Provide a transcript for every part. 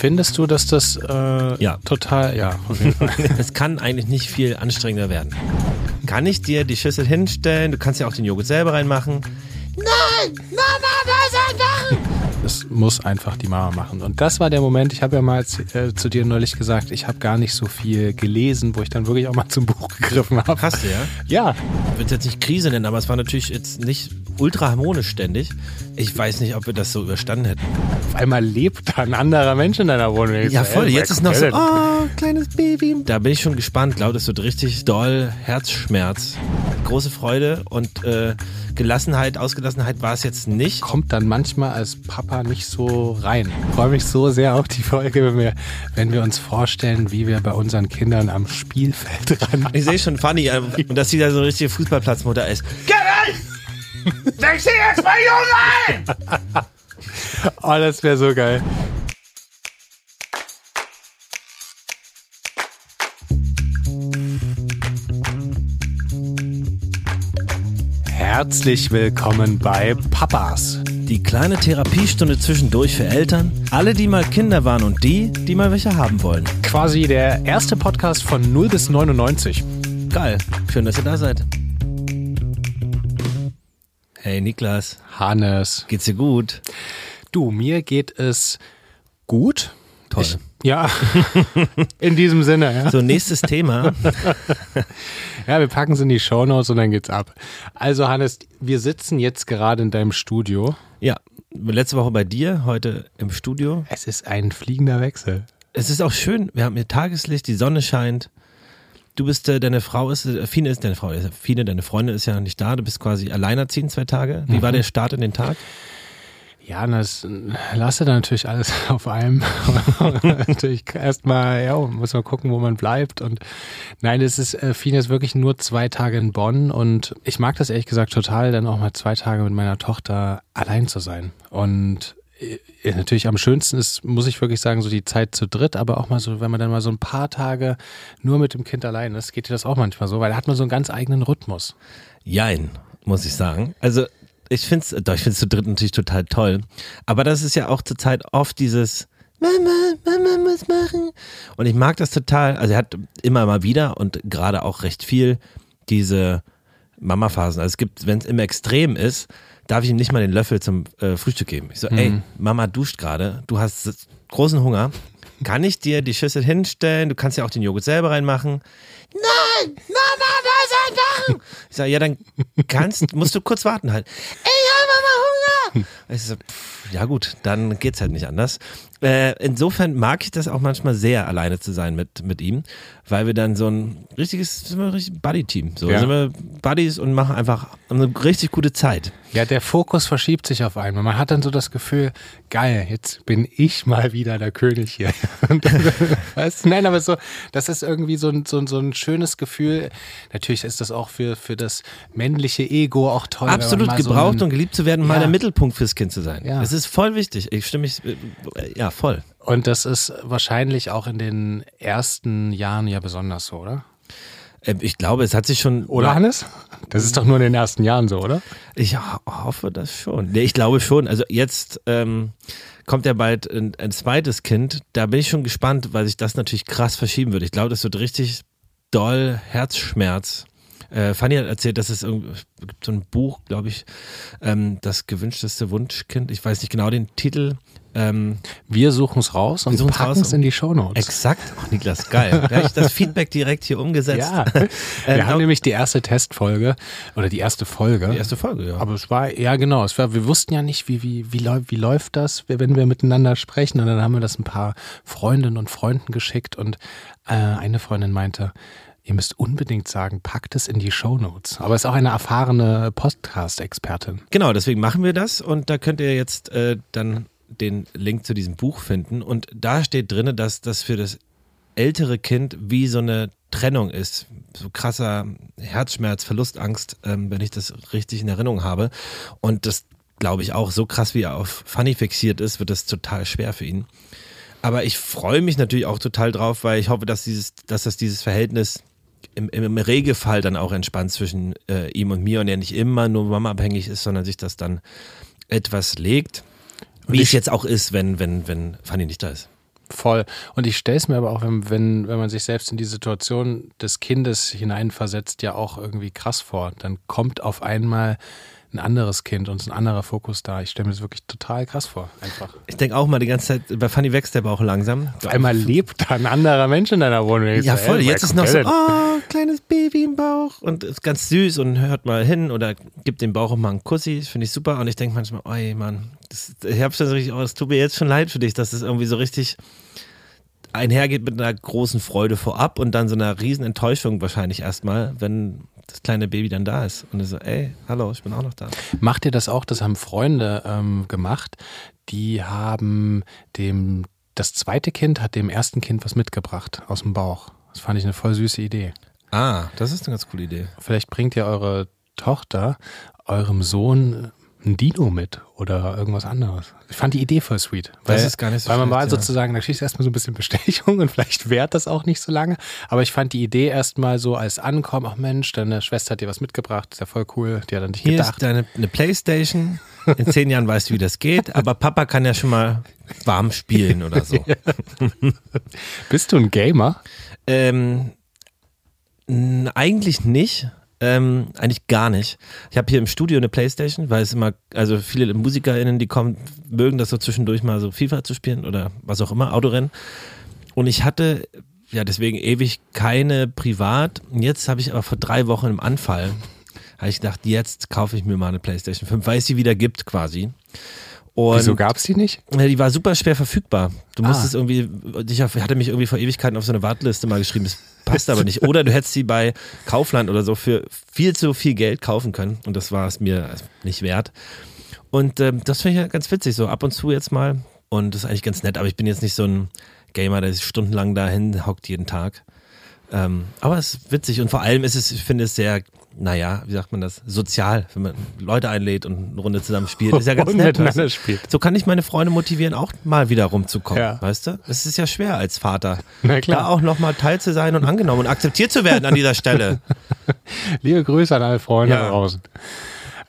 Findest du, dass das äh, Ja. total, ja, auf jeden Fall. Es kann eigentlich nicht viel anstrengender werden. Kann ich dir die Schüssel hinstellen? Du kannst ja auch den Joghurt selber reinmachen. Das muss einfach die Mama machen. Und das war der Moment, ich habe ja mal zu, äh, zu dir neulich gesagt, ich habe gar nicht so viel gelesen, wo ich dann wirklich auch mal zum Buch gegriffen habe. Hast du ja? Ja, Ich würde es jetzt nicht Krise nennen, aber es war natürlich jetzt nicht ultra harmonisch ständig. Ich weiß nicht, ob wir das so überstanden hätten. auf einmal lebt da ein anderer Mensch in deiner Wohnung. Ja, voll. ey, Jetzt ist noch so, oh, kleines Baby. Da bin ich schon gespannt. Glaube, das wird richtig doll Herzschmerz. Große Freude und äh, Gelassenheit, Ausgelassenheit war es jetzt nicht. kommt dann manchmal als Papa nicht so rein. Ich freue mich so sehr auf die Folge, wenn wir, wenn wir uns vorstellen, wie wir bei unseren Kindern am Spielfeld ran. Ich sehe schon Fanny äh, und dass sie da so eine richtige Fußballplatzmutter ist. Wechsel jetzt mal Jungen ein! Oh, das wäre so geil. Herzlich willkommen bei Papas. Die kleine Therapiestunde zwischendurch für Eltern, alle, die mal Kinder waren und die, die mal welche haben wollen. Quasi der erste Podcast von 0 bis 99. Geil. Schön, dass ihr da seid. Hey Niklas, Hannes. geht's dir gut? Du, mir geht es gut. Toll. Ich, ja, in diesem Sinne. Ja. So, nächstes Thema. ja, wir packen es in die Shownotes und dann geht's ab. Also Hannes, wir sitzen jetzt gerade in deinem Studio. Ja, letzte Woche bei dir, heute im Studio. Es ist ein fliegender Wechsel. Es ist auch schön, wir haben hier Tageslicht, die Sonne scheint. Du bist, äh, deine Frau ist, äh, Fine ist deine Frau, äh, Fine, deine Freundin ist ja nicht da, du bist quasi alleinerziehend zwei Tage. Wie war der Start in den Tag? Ja, das lasse dann natürlich alles auf einem. natürlich erstmal, ja, muss man gucken, wo man bleibt. Und nein, es ist, äh, Fine ist wirklich nur zwei Tage in Bonn und ich mag das ehrlich gesagt total, dann auch mal zwei Tage mit meiner Tochter allein zu sein. Und äh, natürlich am schönsten ist, muss ich wirklich sagen, so die Zeit zu dritt, aber auch mal so, wenn man dann mal so ein paar Tage nur mit dem Kind allein ist, geht dir das auch manchmal so, weil da hat man so einen ganz eigenen Rhythmus. Jein, muss ich sagen. Also ich finde es, doch, ich finde es zu dritt natürlich total toll. Aber das ist ja auch zurzeit oft dieses Mama, Mama muss machen. Und ich mag das total. Also er hat immer mal wieder und gerade auch recht viel diese Mama-Phasen. Also es gibt, wenn es im Extrem ist, darf ich ihm nicht mal den Löffel zum äh, Frühstück geben. Ich so, ey, Mama duscht gerade, du hast großen Hunger. Kann ich dir die Schüssel hinstellen? Du kannst ja auch den Joghurt selber reinmachen. Nein! Mama, das einfach! Ich sage, ja, dann kannst, musst du kurz warten halt. Ich habe Hunger! Ich so, pff, ja gut, dann geht's halt nicht anders. Äh, insofern mag ich das auch manchmal sehr, alleine zu sein mit, mit ihm, weil wir dann so ein richtiges, sind wir ein richtig Buddy-Team. So Ja. sind wir Buddies und machen einfach eine richtig gute Zeit. Ja, der Fokus verschiebt sich auf einmal. Man hat dann so das Gefühl, geil, jetzt bin ich mal wieder der König hier. Und, weißt, nein, aber so, das ist irgendwie so ein, so, ein, so ein schönes Gefühl. Natürlich ist das auch für, für das männliche Ego auch toll. Absolut mal gebraucht so und einen, geliebt zu werden, mal Ja. der Mittelpunkt fürs Kind zu sein. Ja. Es ist voll wichtig. Ich stimme mich, äh, ja, voll. Und das ist wahrscheinlich auch in den ersten Jahren ja besonders so, oder? Äh, Ich glaube, es hat sich schon. Oder, Hannes? Das ist doch nur in den ersten Jahren so, oder? Ich ho- hoffe das schon. Nee, ich glaube schon. Also jetzt ähm, kommt ja bald ein, ein zweites Kind. Da bin ich schon gespannt, weil sich das natürlich krass verschieben wird. Ich glaube, das wird richtig doll Herzschmerz. Äh, Fanny hat erzählt, dass es gibt so ein Buch, glaube ich, ähm, das gewünschteste Wunschkind. Ich weiß nicht genau den Titel. Ähm, Wir suchen es raus und packen es in die Shownotes. exakt. Ach, Niklas, geil. Da habe ich das Feedback direkt hier umgesetzt. Ja, Ähm, wir haben auch- nämlich die erste Testfolge oder die erste Folge. die erste Folge, ja. Aber es war, ja genau, es war, wir wussten ja nicht, wie, wie, wie, läu- wie läuft das, wenn wir miteinander sprechen. Und dann haben wir das ein paar Freundinnen und Freunden geschickt und äh, eine Freundin meinte, ihr müsst unbedingt sagen, packt es in die Shownotes. Aber ist auch eine erfahrene Podcast-Expertin. Genau, deswegen machen wir das und da könnt ihr jetzt äh, dann den Link zu diesem Buch finden und da steht drin, dass das für das ältere Kind wie so eine Trennung ist. So krasser Herzschmerz, Verlustangst, ähm, wenn ich das richtig in Erinnerung habe. Und das glaube ich auch, so krass wie er auf Funny fixiert ist, wird das total schwer für ihn. Aber ich freue mich natürlich auch total drauf, weil ich hoffe, dass dieses, dass das dieses Verhältnis im, im, Regelfall dann auch entspannt zwischen äh, ihm und mir und er nicht immer nur Mama abhängig ist, sondern sich das dann etwas legt. Wie ich- es jetzt auch ist, wenn, wenn, wenn Fanny nicht da ist. Voll. Und ich stelle es mir aber auch, wenn, wenn, wenn man sich selbst in die Situation des Kindes hineinversetzt, ja auch irgendwie krass vor. Dann kommt auf einmal ein anderes Kind und ein anderer Fokus da. Ich stelle mir das wirklich total krass vor, einfach. Ich denke auch mal die ganze Zeit, bei Fanny wächst der Bauch langsam. Auf einmal lebt da ein anderer Mensch in deiner Wohnung. Ja, voll. ey, Jetzt ist noch so, oh, kleines Baby im Bauch und ist ganz süß und hört mal hin oder gibt dem Bauch auch mal einen Kussi. Das finde ich super. Und ich denke manchmal, ey, Mann, das, ich habe schon so richtig, oh, das tut mir jetzt schon leid für dich, dass das irgendwie so richtig einhergeht mit einer großen Freude vorab und dann so einer riesen Enttäuschung wahrscheinlich erstmal, wenn das kleine Baby dann da ist. Und so, ey, hallo, ich bin auch noch da. Macht ihr das auch? Das haben Freunde ähm, gemacht. Die haben dem, das zweite Kind hat dem ersten Kind was mitgebracht aus dem Bauch. Das fand ich eine voll süße Idee. Ah, das ist eine ganz coole Idee. Vielleicht bringt ihr eure Tochter eurem Sohn ein Dino mit oder irgendwas anderes. Ich fand die Idee voll sweet. Weil, Das ist gar nicht so Weil man mal ja. sozusagen, da kriegst du erstmal so ein bisschen Bestechung und vielleicht währt das auch nicht so lange. Aber ich fand die Idee erstmal so als Ankommen, ach Mensch, deine Schwester hat dir was mitgebracht, ist ja voll cool, die hat an dich Hier gedacht. ist deine eine Playstation. In zehn Jahren weißt du, wie das geht, aber Papa kann ja schon mal warm spielen oder so. Bist du ein Gamer? Ähm, eigentlich nicht. Ähm, eigentlich gar nicht. Ich habe hier im Studio eine Playstation, weil es immer, also viele MusikerInnen, die kommen, mögen das so zwischendurch mal so FIFA zu spielen oder was auch immer, Autorennen. Und ich hatte ja deswegen ewig keine privat. Und jetzt habe ich aber vor drei Wochen im Anfall, habe ich gedacht, jetzt kaufe ich mir mal eine Playstation 5, weil es sie wieder gibt quasi. Und Wieso gab's die nicht? die war super schwer verfügbar. Du Ah. musstest irgendwie, ich hatte mich irgendwie vor Ewigkeiten auf so eine Warteliste mal geschrieben, das passt aber nicht. Oder du hättest sie bei Kaufland oder so für viel zu viel Geld kaufen können und das war es mir nicht wert. Und ähm, das finde ich ja ganz witzig, so ab und zu jetzt mal. Und das ist eigentlich ganz nett, aber ich bin jetzt nicht so ein Gamer, der sich stundenlang dahin hockt jeden Tag. Ähm, aber es ist witzig und vor allem ist es, ich finde es sehr, naja, wie sagt man das, sozial, wenn man Leute einlädt und eine Runde zusammen spielt. Ist ja ganz Und nett. miteinander weißt du? spielt. So kann ich meine Freunde motivieren, auch mal wieder rumzukommen, Ja. weißt du? Es ist ja schwer als Vater, da auch nochmal teil zu sein und angenommen und akzeptiert zu werden an dieser Stelle. Liebe Grüße an alle Freunde Ja. da draußen.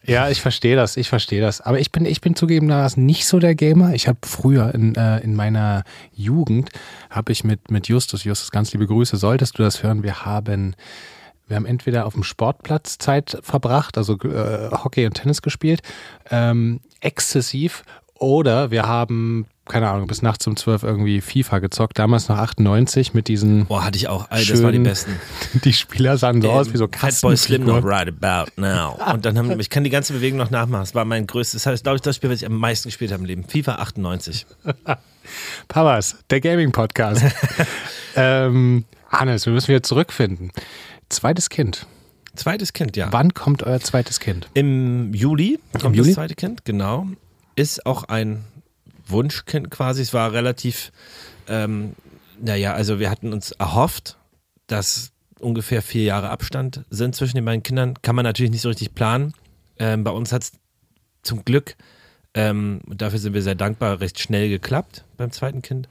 Ja, ich verstehe das, ich verstehe das. Aber ich bin, ich bin zugegebenermaßen nicht so der Gamer. Ich habe früher in, äh, in meiner Jugend, habe ich mit, mit Justus, Justus, ganz liebe Grüße, solltest du das hören, wir haben, wir haben entweder auf dem Sportplatz Zeit verbracht, also äh, Hockey und Tennis gespielt, ähm, exzessiv, oder wir haben, keine Ahnung, bis nachts um 12 irgendwie FIFA gezockt, damals noch 98 mit diesen, Boah, hatte ich auch, Ey, das waren die besten. die Spieler sahen so aus wie so Fatboy Slim noch right about now. Und dann haben ich kann die ganze Bewegung noch nachmachen. Das war mein größtes, das heißt, glaube ich, das Spiel, was ich am meisten gespielt habe im Leben. FIFA 98. Papas, der Gaming-Podcast. ähm, Hannes, wir müssen wieder zurückfinden. Zweites Kind. Zweites Kind, ja. Wann kommt euer zweites Kind? Im Juli kommt Juli? das zweite Kind, genau. Ist auch ein Wunschkind quasi. Es war relativ, ähm, naja, also wir hatten uns erhofft, dass ungefähr vier Jahre Abstand sind zwischen den beiden Kindern. Kann man natürlich nicht so richtig planen. Ähm, bei uns hat es zum Glück, ähm, dafür sind wir sehr dankbar, recht schnell geklappt beim zweiten Kind.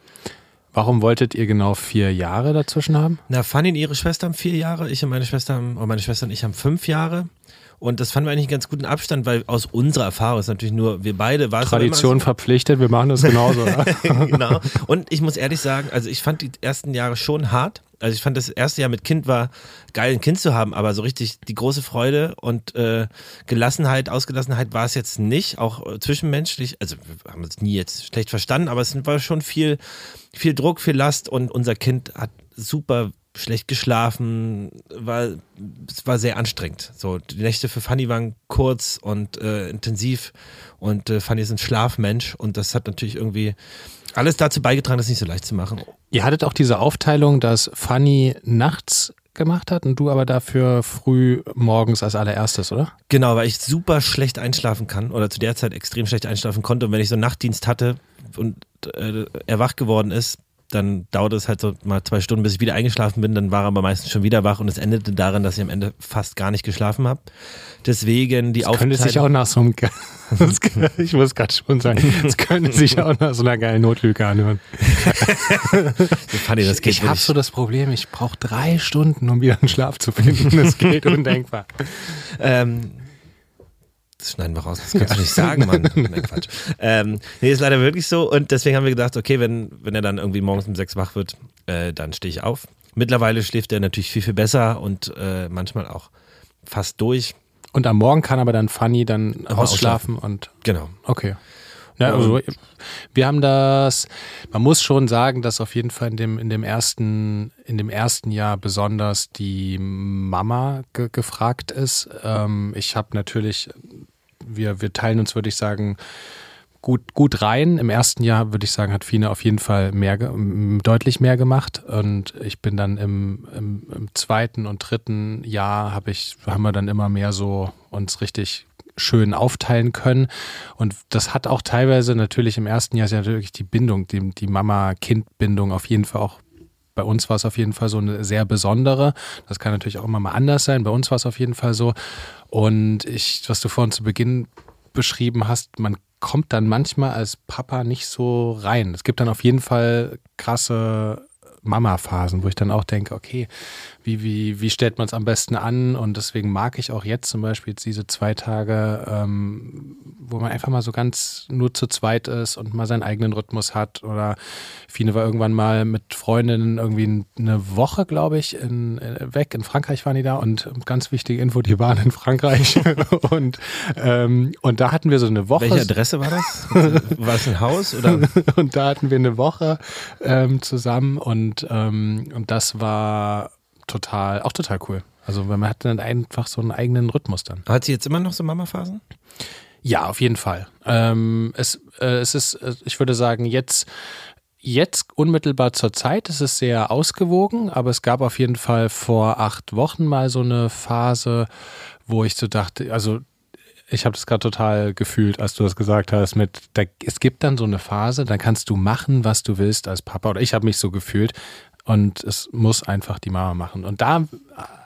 Warum wolltet ihr genau vier Jahre dazwischen haben? Na, Fanny und ihre Schwester haben vier Jahre, ich und meine Schwester haben, oder meine Schwester und ich haben fünf Jahre. Und das fanden wir eigentlich einen ganz guten Abstand, weil aus unserer Erfahrung ist natürlich nur, wir beide war es aber immer Tradition verpflichtet, wir machen das genauso. So, genau. Und ich muss ehrlich sagen, also ich fand die ersten Jahre schon hart. Also ich fand das erste Jahr mit Kind war geil, ein Kind zu haben, aber so richtig die große Freude und äh, Gelassenheit, Ausgelassenheit war es jetzt nicht, auch äh, zwischenmenschlich. Also wir haben uns nie jetzt schlecht verstanden, aber es war schon viel, viel Druck, viel Last und unser Kind hat super schlecht geschlafen, war, es war sehr anstrengend. So, die Nächte für Fanny waren kurz und äh, intensiv und äh, Fanny ist ein Schlafmensch und das hat natürlich irgendwie alles dazu beigetragen, das nicht so leicht zu machen. Ihr hattet auch diese Aufteilung, dass Fanny nachts gemacht hat und du aber dafür früh morgens als allererstes, oder? Genau, weil ich super schlecht einschlafen kann oder zu der Zeit extrem schlecht einschlafen konnte und wenn ich so einen Nachtdienst hatte und äh, er geworden ist, dann dauerte es halt so mal zwei Stunden, bis ich wieder eingeschlafen bin. Dann war er aber meistens schon wieder wach und es endete daran, dass ich am Ende fast gar nicht geschlafen habe. Deswegen die Das könnte Aufteilung. sich auch nach so einem, ge- ich muss gerade schon sagen, es könnte sich auch nach so einer geilen Notlüge anhören. Fanny, das geht ich habe wirklich. so das Problem, ich brauche drei Stunden, um wieder einen Schlaf zu finden. Das geht undenkbar. Ähm, das schneiden wir raus, das kannst du nicht sagen, Mann. Nein, Quatsch. Ähm, nee, ist leider wirklich so. Und deswegen haben wir gedacht, okay, wenn, wenn er dann irgendwie morgens um sechs wach wird, äh, dann stehe ich auf. Mittlerweile schläft er natürlich viel, viel besser und äh, manchmal auch fast durch. Und am Morgen kann aber dann Fanny dann Aber ausschlafen und Genau. okay. Ja, also wir haben das, man muss schon sagen, dass auf jeden Fall in dem, in dem ersten, in dem ersten Jahr besonders die Mama ge gefragt ist. Ähm, ich habe natürlich, wir, wir teilen uns, würde ich sagen, gut, gut rein. Im ersten Jahr, würde ich sagen, hat Fine auf jeden Fall mehr, deutlich mehr gemacht. Und ich bin dann im, im, im zweiten und dritten Jahr habe ich, haben wir dann immer mehr so uns richtig schön aufteilen können. Und das hat auch teilweise natürlich im ersten Jahr ist ja natürlich die Bindung, die, die Mama-Kind-Bindung auf jeden Fall auch bei uns war es auf jeden Fall so eine sehr besondere. Das kann natürlich auch immer mal anders sein. Bei uns war es auf jeden Fall so. Und ich, was du vorhin zu Beginn beschrieben hast, man kommt dann manchmal als Papa nicht so rein. Es gibt dann auf jeden Fall krasse Mama-Phasen, wo ich dann auch denke, okay, wie, wie, wie stellt man es am besten an? Und deswegen mag ich auch jetzt zum Beispiel jetzt diese zwei Tage, ähm, wo man einfach mal so ganz nur zu zweit ist und mal seinen eigenen Rhythmus hat. Oder Fine war irgendwann mal mit Freundinnen irgendwie eine Woche, glaube ich, in, äh, weg. In Frankreich waren die da und ganz wichtige Info, die waren in Frankreich. und, ähm, und da hatten wir so eine Woche. Welche Adresse war das? war es ein Haus oder? und da hatten wir eine Woche ähm, zusammen und, ähm, und das war total, auch total cool. Also weil man hat dann einfach so einen eigenen Rhythmus dann. Hat sie jetzt immer noch so Mama-Phasen? Ja, auf jeden Fall. Ähm, es, äh, es ist, äh, ich würde sagen, jetzt, jetzt unmittelbar zur Zeit ist es sehr ausgewogen, aber es gab auf jeden Fall vor acht Wochen mal so eine Phase, wo ich so dachte, also ich habe das gerade total gefühlt, als du das gesagt hast, mit, da, es gibt dann so eine Phase, da kannst du machen, was du willst als Papa. Oder ich habe mich so gefühlt. Und es muss einfach die Mama machen. Und da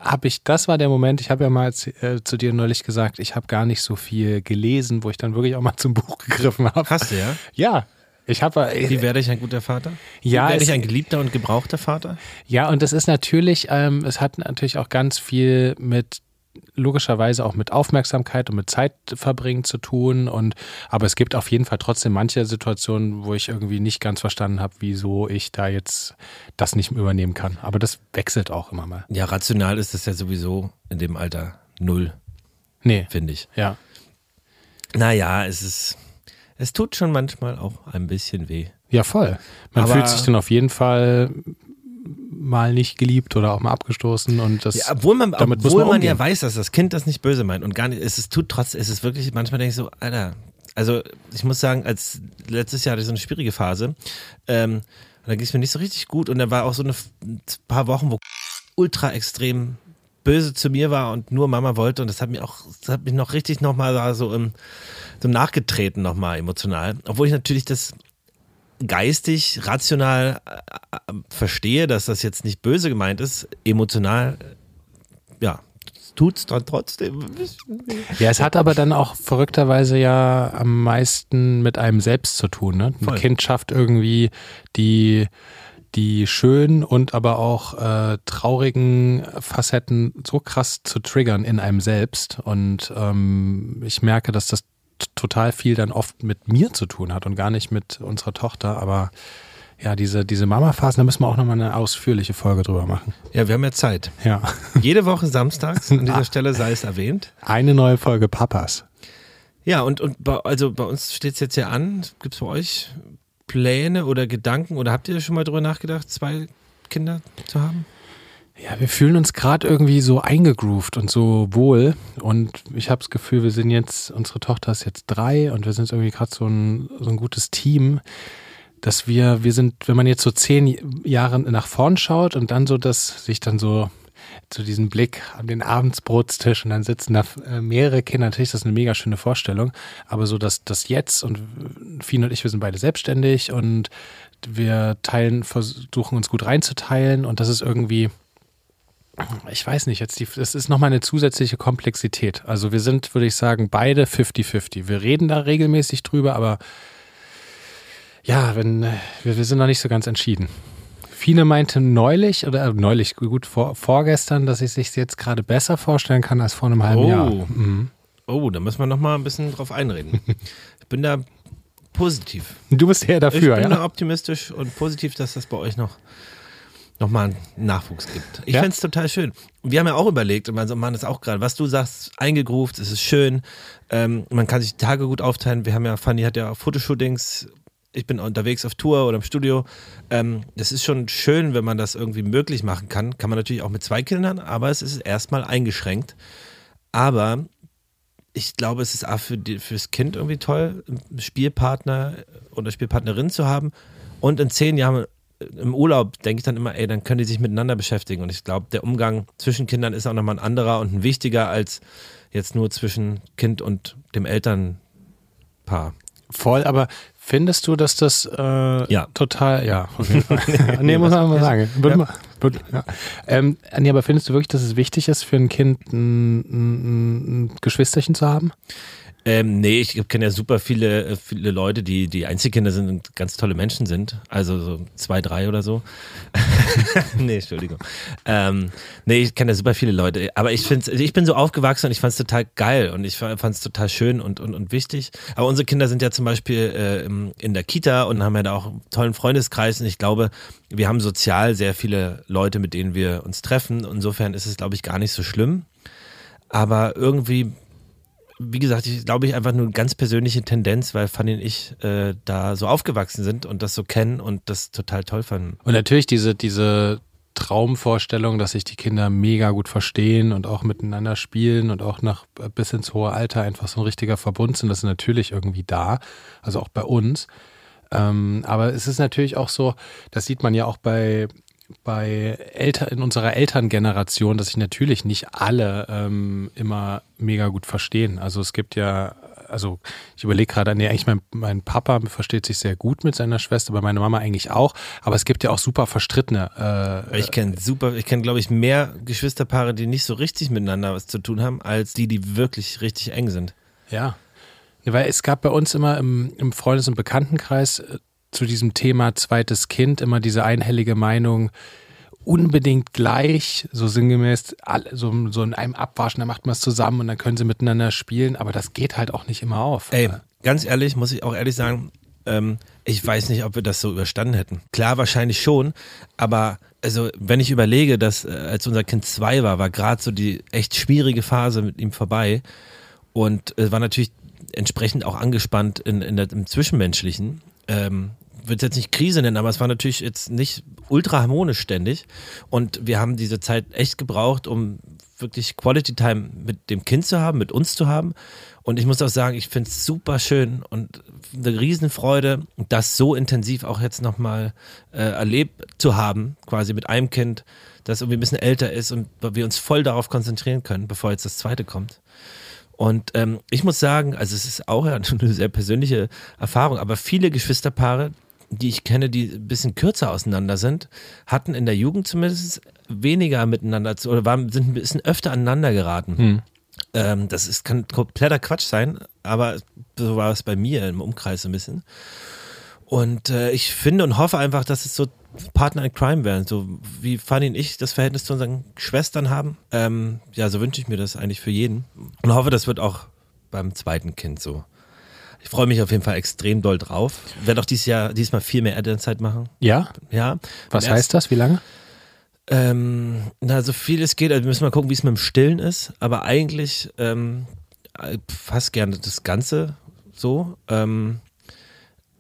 habe ich, das war der Moment, ich habe ja mal zu, äh, zu dir neulich gesagt, ich habe gar nicht so viel gelesen, wo ich dann wirklich auch mal zum Buch gegriffen habe. Hast du ja? Ja. Ich habe Wie werde ich ein guter Vater? Ja, Wie werde ich ein geliebter und gebrauchter Vater? Ja, und das ist natürlich, ähm, es hat natürlich auch ganz viel mit logischerweise auch mit Aufmerksamkeit und mit Zeit verbringen zu tun. Und aber es gibt auf jeden Fall trotzdem manche Situationen, wo ich irgendwie nicht ganz verstanden habe, wieso ich da jetzt das nicht übernehmen kann. Aber das wechselt auch immer mal. Ja, rational ist es ja sowieso in dem Alter null, Nee, finde ich. ja. Naja, es ist, es tut schon manchmal auch ein bisschen weh. Ja, voll. Man Aber- fühlt sich dann auf jeden Fall mal nicht geliebt oder auch mal abgestoßen und das Ja, obwohl man, damit obwohl man man ja weiß, dass das Kind das nicht böse meint und gar nicht, es ist, tut trotzdem, es ist wirklich, manchmal denke ich so, Alter, also ich muss sagen, als letztes Jahr hatte ich so eine schwierige Phase, ähm, und da ging es mir nicht so richtig gut und da war auch so eine ein paar Wochen, wo ultra extrem böse zu mir war und nur Mama wollte und das hat mir auch, das hat mich noch richtig nochmal so im, so nachgetreten nochmal emotional, obwohl ich natürlich das geistig, rational äh, äh, verstehe, dass das jetzt nicht böse gemeint ist, emotional, ja, tut es dann trotzdem. Ja, es hat aber dann auch verrückterweise ja am meisten mit einem selbst zu tun. Ne? Ein Voll. Kind schafft irgendwie die, die schönen und aber auch äh, traurigen Facetten so krass zu triggern in einem selbst. Und ähm, ich merke, dass das total viel dann oft mit mir zu tun hat und gar nicht mit unserer Tochter. Aber ja, diese, diese Mama-Phasen, da müssen wir auch nochmal eine ausführliche Folge drüber machen. Ja, wir haben ja Zeit. Ja. Jede Woche samstags, an dieser Stelle sei es erwähnt. Eine neue Folge Papas. Ja, und, und bei, also bei uns steht es jetzt ja an. Gibt es bei euch Pläne oder Gedanken oder habt ihr schon mal drüber nachgedacht, zwei Kinder zu haben? Ja, wir fühlen uns gerade irgendwie so eingegroovt und so wohl. Und ich habe das Gefühl, wir sind jetzt, unsere Tochter ist jetzt drei und wir sind irgendwie gerade so ein, so ein gutes Team, dass wir, wir sind, wenn man jetzt so zehn Jahre nach vorn schaut und dann so das, sich dann so zu diesem Blick an den Abendsbrotstisch und dann sitzen da äh, mehrere Kinder. Natürlich ist das eine mega schöne Vorstellung, aber so dass das jetzt und Fien und ich, wir sind beide selbstständig und wir teilen, versuchen uns gut reinzuteilen und das ist irgendwie, ich weiß nicht, jetzt die, das ist nochmal eine zusätzliche Komplexität. Also wir sind, würde ich sagen, beide 50-50. Wir reden da regelmäßig drüber, aber ja, wenn, wir, wir sind noch nicht so ganz entschieden. Fine meinte neulich, oder äh, neulich, gut, vor, vorgestern, dass ich sich jetzt gerade besser vorstellen kann als vor einem halben Oh. Jahr. Mhm. Oh, da müssen wir nochmal ein bisschen drauf einreden. Ich bin da positiv. Du bist eher dafür, ich bin ja? da optimistisch und positiv, dass das bei euch noch, noch mal einen Nachwuchs gibt. Ich Ja? fänd's total schön. Wir haben ja auch überlegt, und man machen das auch gerade, was du sagst, eingegruft, es ist schön, ähm, man kann sich die Tage gut aufteilen. Wir haben ja, Fanny hat ja auch Fotoshootings, ich bin unterwegs auf Tour oder im Studio. Ähm, das ist schon schön, wenn man das irgendwie möglich machen kann. Kann man natürlich auch mit zwei Kindern, aber es ist erstmal eingeschränkt. Aber ich glaube, es ist auch für die, fürs Kind irgendwie toll, einen Spielpartner oder Spielpartnerin zu haben. Und in zehn Jahren im Urlaub denke ich dann immer, ey, dann können die sich miteinander beschäftigen. Und ich glaube, der Umgang zwischen Kindern ist auch nochmal ein anderer und ein wichtiger als jetzt nur zwischen Kind und dem Elternpaar. Voll, aber findest du, dass das äh, Ja. total, ja, Fall. nee, muss man mal sagen. Würde mal, würde, ja. Ähm, nee, aber findest du wirklich, dass es wichtig ist, für ein Kind ein, ein, ein Geschwisterchen zu haben? Ähm, nee, ich kenne ja super viele, äh, viele Leute, die, die Einzelkinder sind und ganz tolle Menschen sind. Also so zwei, drei oder so. nee, Entschuldigung. Ähm, nee, ich kenne ja super viele Leute. Aber ich finde ich bin so aufgewachsen und ich fand es total geil und ich fand es total schön und, und, und wichtig. Aber unsere Kinder sind ja zum Beispiel äh, in der Kita und haben ja da auch einen tollen Freundeskreis und ich glaube, wir haben sozial sehr viele Leute, mit denen wir uns treffen. Insofern ist es, glaube ich, gar nicht so schlimm. Aber irgendwie wie gesagt, ich glaube ich einfach nur eine ganz persönliche Tendenz, weil Fanny und ich äh, da so aufgewachsen sind und das so kennen und das total toll fanden. Und natürlich diese, diese Traumvorstellung, dass sich die Kinder mega gut verstehen und auch miteinander spielen und auch nach bis ins hohe Alter einfach so ein richtiger Verbund sind, das ist natürlich irgendwie da, also auch bei uns. Ähm, aber es ist natürlich auch so, das sieht man ja auch bei bei Eltern in unserer Elterngeneration, dass sich natürlich nicht alle ähm, immer mega gut verstehen. Also es gibt ja, also ich überlege gerade, nee, eigentlich mein, mein Papa versteht sich sehr gut mit seiner Schwester, aber meine Mama eigentlich auch. Aber es gibt ja auch super verstrittene. Äh, Ich kenne super, ich kenne glaube ich mehr Geschwisterpaare, die nicht so richtig miteinander was zu tun haben, als die, die wirklich richtig eng sind. Ja. Ja, Weil es gab bei uns immer im, im Freundes- und Bekanntenkreis äh, zu diesem Thema zweites Kind immer diese einhellige Meinung, unbedingt gleich, so sinngemäß, so, so in einem Abwaschen, da macht man es zusammen und dann können sie miteinander spielen, aber das geht halt auch nicht immer auf. Ey, ganz ehrlich, muss ich auch ehrlich sagen, ähm, ich weiß nicht, ob wir das so überstanden hätten. Klar, wahrscheinlich schon, aber also wenn ich überlege, dass äh, als unser Kind zwei war, war gerade so die echt schwierige Phase mit ihm vorbei und äh, war natürlich entsprechend auch angespannt in, in der, im Zwischenmenschlichen. Ähm, würde es jetzt nicht Krise nennen, aber es war natürlich jetzt nicht ultra harmonisch ständig. Und wir haben diese Zeit echt gebraucht, um wirklich Quality Time mit dem Kind zu haben, mit uns zu haben. Und ich muss auch sagen, ich finde es super schön und eine Riesenfreude, das so intensiv auch jetzt nochmal äh, erlebt zu haben, quasi mit einem Kind, das irgendwie ein bisschen älter ist und wir uns voll darauf konzentrieren können, bevor jetzt das zweite kommt. Und ähm, ich muss sagen, also es ist auch eine sehr persönliche Erfahrung, aber viele Geschwisterpaare, die ich kenne, die ein bisschen kürzer auseinander sind, hatten in der Jugend zumindest weniger miteinander zu, oder waren, sind ein bisschen öfter aneinander geraten. Ähm, das ist, kann kompletter Quatsch sein, aber so war es bei mir im Umkreis ein bisschen. Und äh, ich finde und hoffe einfach, dass es so Partner in Crime werden, so wie Fanny und ich das Verhältnis zu unseren Schwestern haben. Ähm, ja, so wünsche ich mir das eigentlich für jeden. Und hoffe, das wird auch beim zweiten Kind so. Ich freue mich auf jeden Fall extrem doll drauf. Werde auch dieses Jahr, diesmal viel mehr Elternzeit machen. Ja? Ja. Was heißt das? Wie lange? ähm, na, so viel es geht, also wir müssen mal gucken, wie es mit dem Stillen ist, aber eigentlich ähm, äh, fast gerne das Ganze so. Ähm,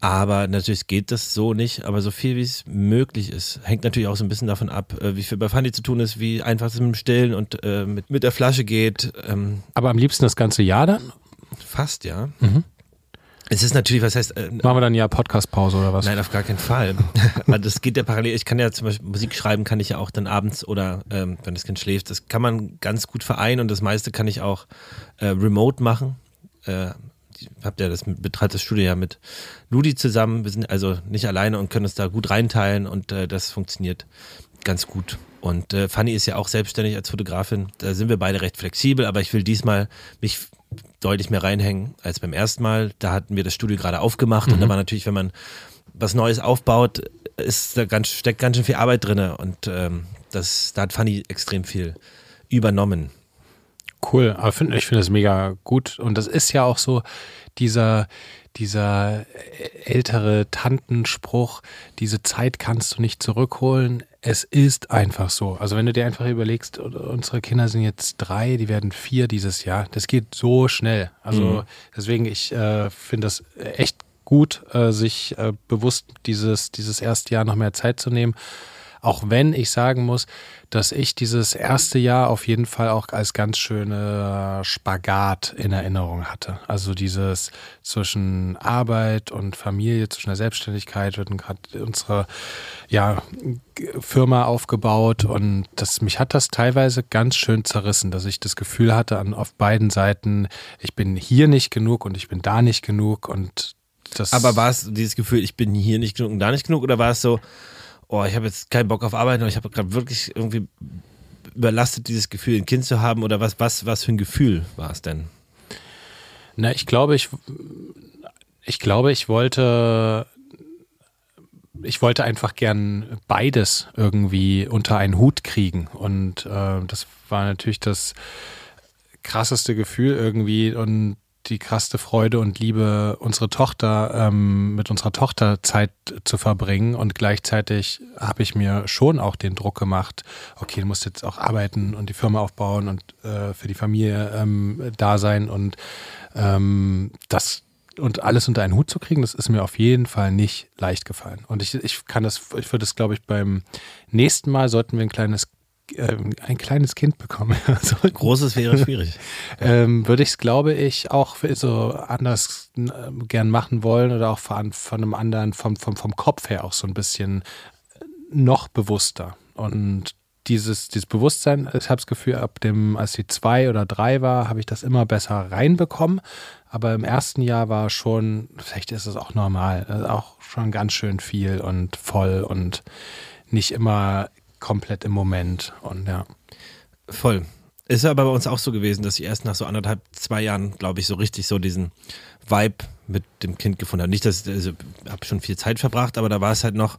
aber natürlich geht das so nicht, aber so viel wie es möglich ist. Hängt natürlich auch so ein bisschen davon ab, äh, wie viel bei Fanny zu tun ist, wie einfach es mit dem Stillen und äh, mit, mit der Flasche geht. Ähm, Aber am liebsten das ganze Jahr dann? fast, ja. Mhm. Es ist natürlich, was heißt, äh, Machen wir dann ja Podcast-Pause oder was? Nein, auf gar keinen Fall. Das geht ja parallel. Ich kann ja zum Beispiel Musik schreiben, kann ich ja auch dann abends oder ähm, wenn das Kind schläft. Das kann man ganz gut vereinen und das meiste kann ich auch äh, remote machen. Äh, ich hab ja das betreibt das Studio ja mit Ludi zusammen. Wir sind also nicht alleine und können uns da gut reinteilen und äh, das funktioniert ganz gut. Und äh, Fanny ist ja auch selbstständig als Fotografin. Da sind wir beide recht flexibel, aber ich will diesmal mich deutlich mehr reinhängen als beim ersten Mal. Da hatten wir das Studio gerade aufgemacht und da war natürlich, wenn man was Neues aufbaut, ist da ganz, steckt ganz schön viel Arbeit drin und ähm, das, da hat Fanny extrem viel übernommen. Cool, aber find, ich finde das mega gut. Und das ist ja auch so dieser, dieser ältere Tantenspruch, diese Zeit kannst du nicht zurückholen. Es ist einfach so. Also wenn du dir einfach überlegst, unsere Kinder sind jetzt drei, die werden vier dieses Jahr. Das geht so schnell. Also mhm. deswegen, ich äh, finde das echt gut, äh, sich äh, bewusst dieses, dieses erste Jahr noch mehr Zeit zu nehmen. Auch wenn ich sagen muss, dass ich dieses erste Jahr auf jeden Fall auch als ganz schöne Spagat in Erinnerung hatte. Also dieses zwischen Arbeit und Familie, zwischen der Selbstständigkeit wird gerade unsere ja, Firma aufgebaut und das, mich hat das teilweise ganz schön zerrissen, dass ich das Gefühl hatte an auf beiden Seiten, ich bin hier nicht genug und ich bin da nicht genug und das. Aber war es dieses Gefühl, ich bin hier nicht genug und da nicht genug oder war es so, oh, ich habe jetzt keinen Bock auf Arbeit, aber ich habe gerade wirklich irgendwie überlastet, dieses Gefühl, ein Kind zu haben. Oder was, was, was für ein Gefühl war es denn? Na, ich glaube, ich, ich glaube, ich wollte, ich wollte einfach gern beides irgendwie unter einen Hut kriegen. Und äh, das war natürlich das krasseste Gefühl irgendwie. Und die krasse Freude und Liebe, unsere Tochter ähm, mit unserer Tochter Zeit zu verbringen. Und gleichzeitig habe ich mir schon auch den Druck gemacht, okay, du musst jetzt auch arbeiten und die Firma aufbauen und äh, für die Familie ähm, da sein und ähm, das und alles unter einen Hut zu kriegen, das ist mir auf jeden Fall nicht leicht gefallen. Und ich, ich kann das, ich würde es, glaube ich, beim nächsten Mal sollten wir ein kleines ein kleines Kind bekomme. Also, Großes wäre schwierig. ähm, würde ich es, glaube ich, auch so anders äh, gern machen wollen oder auch von, von einem anderen, vom, vom, vom Kopf her auch so ein bisschen noch bewusster. Und dieses, dieses Bewusstsein, ich habe das Gefühl, ab dem, als sie zwei oder drei war, habe ich das immer besser reinbekommen. Aber im ersten Jahr war schon, vielleicht ist es auch normal, also auch schon ganz schön viel und voll und nicht immer komplett im Moment. Und ja. Voll. Ist aber bei uns auch so gewesen, dass ich erst nach so anderthalb, zwei Jahren, glaube ich, so richtig so diesen Vibe mit dem Kind gefunden habe. Nicht, dass ich also, habe schon viel Zeit verbracht, aber da war es halt noch.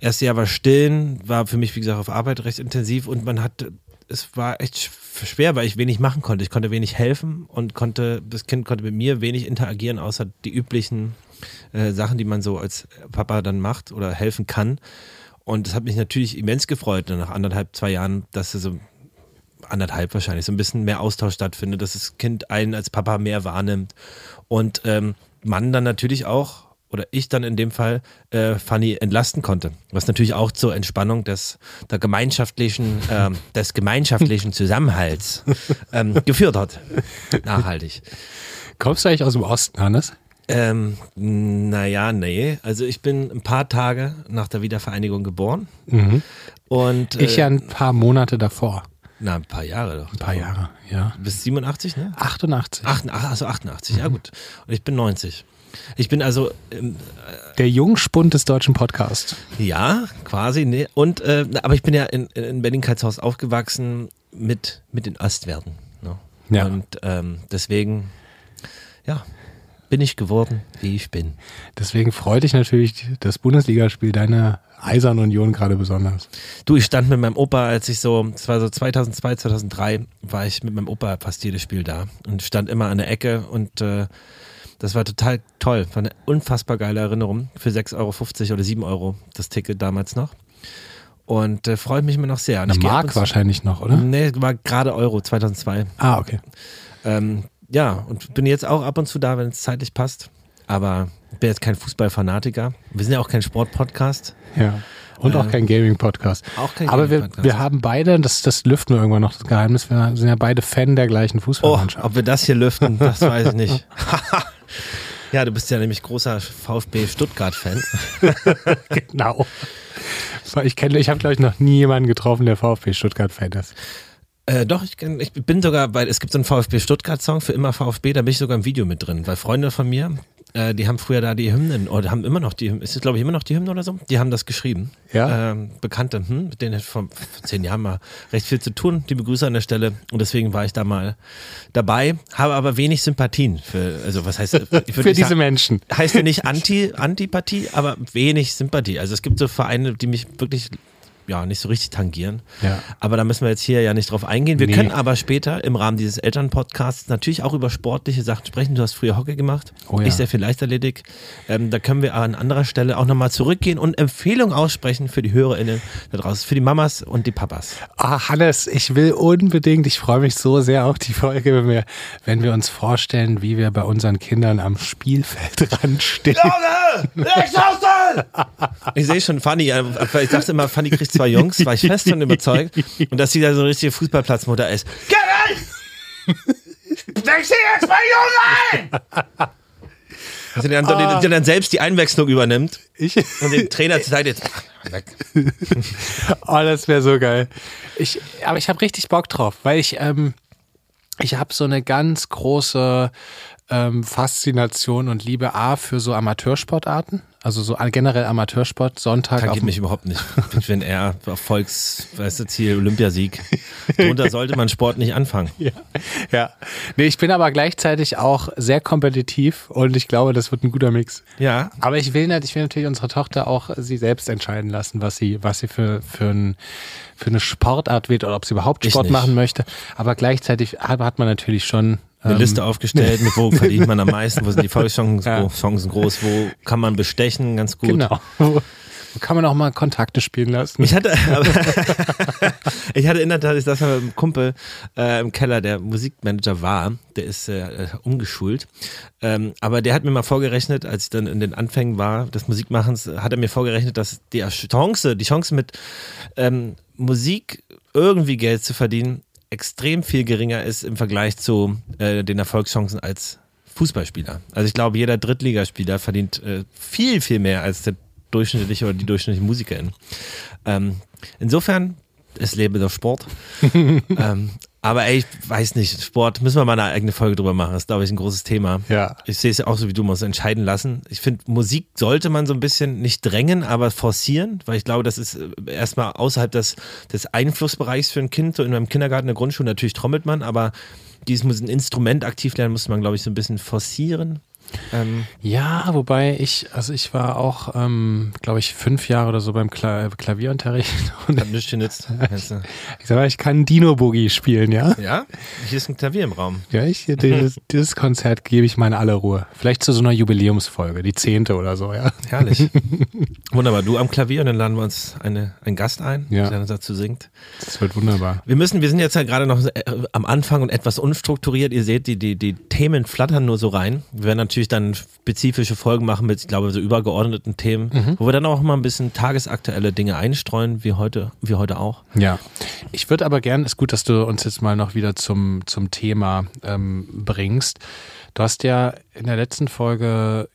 Erste Jahr war stillen, war für mich, wie gesagt, auf Arbeit recht intensiv und man hat, es war echt schwer, weil ich wenig machen konnte. Ich konnte wenig helfen und konnte, das Kind konnte mit mir wenig interagieren, außer die üblichen äh, Sachen, die man so als Papa dann macht oder helfen kann. Und das hat mich natürlich immens gefreut, nach anderthalb, zwei Jahren, dass so anderthalb wahrscheinlich so ein bisschen mehr Austausch stattfindet, dass das Kind einen als Papa mehr wahrnimmt und ähm, man dann natürlich auch oder ich dann in dem Fall äh, Fanny entlasten konnte, was natürlich auch zur Entspannung des der gemeinschaftlichen äh, des gemeinschaftlichen Zusammenhalts ähm, geführt hat, nachhaltig. Kommst du eigentlich aus dem Osten, Hannes? Ähm, naja, nee. Also ich bin ein paar Tage nach der Wiedervereinigung geboren. Mhm. Und, ich äh, ja ein paar Monate davor. Na, ein paar Jahre doch. Ein paar Jahre, ja. Bis 87, ne? 88. Ach, also 88, mhm. ja gut. Und ich bin 90. Ich bin also ähm, der Jungspund des deutschen Podcasts. Ja, quasi, nee. Und äh, aber ich bin ja in, in Berlin-Karlshaus aufgewachsen mit, mit den Ostwerten. Ne? Ja. Und ähm, deswegen, ja, bin ich geworden, wie ich bin. Deswegen freut dich natürlich das Bundesligaspiel deiner Eisern Union gerade besonders. Du, ich stand mit meinem Opa, als ich so, es war so 2002, 2003, war ich mit meinem Opa fast jedes Spiel da und stand immer an der Ecke und äh, das war total toll. War eine unfassbar geile Erinnerung für 6,50 Euro oder 7 Euro das Ticket damals noch. Und äh, freut mich immer noch sehr. Eine Mark wahrscheinlich noch, oder? Nee, war gerade Euro 2002. Ah, okay. Ähm, ja, und bin jetzt auch ab und zu da, wenn es zeitlich passt. Aber ich bin jetzt kein Fußballfanatiker. Wir sind ja auch kein Sportpodcast. Ja. Und auch äh, kein Gaming-Podcast. Auch kein Aber wir, wir haben beide, das, das lüften wir irgendwann noch, das Geheimnis, wir sind ja beide Fan der gleichen Fußballmannschaft. Oh, ob wir das hier lüften, das weiß ich nicht. ja, du bist ja nämlich großer VfB Stuttgart-Fan. genau. Ich kenne, ich habe glaube ich noch nie jemanden getroffen, der VfB Stuttgart-Fan ist. Äh, doch, ich, ich, bin sogar, weil es gibt so einen VfB Stuttgart-Song für immer VfB, da bin ich sogar im Video mit drin, weil Freunde von mir, äh, die haben früher da die Hymnen, oder haben immer noch die, ist es glaube ich immer noch die Hymne oder so? Die haben das geschrieben. Ja. Ähm, Bekannte, hm, mit denen vor, vor zehn Jahren mal recht viel zu tun. Die begrüße an der Stelle und deswegen war ich da mal dabei, habe aber wenig Sympathien für, also was heißt, für diese sagen, Menschen. Heißt ja nicht Anti, Antipathie, aber wenig Sympathie. Also es gibt so Vereine, die mich wirklich ja nicht so richtig tangieren. Ja. Aber da müssen wir jetzt hier ja nicht drauf eingehen. Wir Nee. können aber später im Rahmen dieses Elternpodcasts natürlich auch über sportliche Sachen sprechen. Du hast früher Hockey gemacht, Oh ja. ich sehr viel Leichtathletik. Ähm, da können wir an anderer Stelle auch nochmal zurückgehen und Empfehlungen aussprechen für die HörerInnen da draußen, für die Mamas und die Papas. Ah, Hannes, ich will unbedingt, ich freue mich so sehr auf die Folge, wenn wir, wenn wir uns vorstellen, wie wir bei unseren Kindern am Spielfeldrand stehen. Ich sehe schon Fanny, äh, ich dachte immer, Fanny kriegt zwei Jungs, war ich fest von überzeugt. Und dass sie da so eine richtige Fußballplatzmutter ist. Weg! Wechsel jetzt mal Jungen ein! Dass sie dann, die dann selbst die Einwechslung übernimmt Ich, und den Trainer zur Seite jetzt. Weg. oh, das wäre so geil. Ich, aber ich habe richtig Bock drauf, weil ich, ähm, ich habe so eine ganz große ähm, Faszination und Liebe A für so Amateursportarten. Also so generell Amateursport, Sonntag Tangiert mich überhaupt nicht. Ich bin eher Erfolgs, weißt du, Ziel, Olympiasieg. Darunter sollte man Sport nicht anfangen. Ja, ja. Nee, ich bin aber gleichzeitig auch sehr kompetitiv und ich glaube, das wird ein guter Mix. Ja, Aber ich will, nicht, ich will natürlich unsere Tochter auch sie selbst entscheiden lassen, was sie, was sie für, für, ein, für eine Sportart wählt oder ob sie überhaupt Sport machen möchte. Aber gleichzeitig hat man natürlich schon eine ähm, Liste aufgestellt, mit wo verdient man am meisten, wo sind die Volkschancen Ja. Chancen groß, wo kann man bestechen, ganz gut. Genau. Wo, wo kann man auch mal Kontakte spielen lassen? Ich hatte, aber, ich hatte in der Tat, ich saß mal mit einem Kumpel äh, im Keller, der Musikmanager war, der ist äh, umgeschult. Ähm, aber der hat mir mal vorgerechnet, als ich dann in den Anfängen war des Musikmachens, hat er mir vorgerechnet, dass die Chance, die Chance mit ähm, Musik irgendwie Geld zu verdienen, extrem viel geringer ist im Vergleich zu äh, den Erfolgschancen als Fußballspieler. Also ich glaube, jeder Drittligaspieler verdient äh, viel, viel mehr als der durchschnittliche oder die durchschnittliche Musikerin. Ähm, insofern, es lebe der Sport. ähm, aber ey, ich weiß nicht, Sport, müssen wir mal eine eigene Folge drüber machen. Das ist, glaube ich, ein großes Thema. Ja. Ich sehe es ja auch so wie du, man muss entscheiden lassen. Ich finde, Musik sollte man so ein bisschen nicht drängen, aber forcieren, weil ich glaube, das ist äh, erstmal außerhalb des, des Einflussbereichs für ein Kind. So in einem Kindergarten, in der Grundschule, natürlich trommelt man, aber dieses muss ein Instrument aktiv lernen, muss man, glaube ich, so ein bisschen forcieren. Ähm, Ja, wobei ich, also ich war auch, ähm, glaube ich, fünf Jahre oder so beim Kla Klavierunterricht und hat nichts genützt. Du. ich sag mal, ich kann Dino Boogie spielen, ja? Ja, hier ist ein Klavier im Raum. Ja, ich, dieses, dieses Konzert gebe ich mal in aller Ruhe. Vielleicht zu so einer Jubiläumsfolge, die zehnte oder so, ja. Herrlich. Wunderbar. Du am Klavier und dann laden wir uns eine, einen Gast ein, Ja. der dazu singt. Das wird wunderbar. Wir müssen, wir sind jetzt ja gerade noch äh, am Anfang und etwas unstrukturiert. Ihr seht, die, die, die Themen flattern nur so rein. Wir werden natürlich dann spezifische Folgen machen mit, ich glaube, so übergeordneten Themen, wo wir dann auch mal ein bisschen tagesaktuelle Dinge einstreuen, wie heute, wie heute auch. Ja, ich würde aber gern, ist gut, dass du uns jetzt mal noch wieder zum, zum Thema ähm, bringst. Du hast ja in der letzten Folge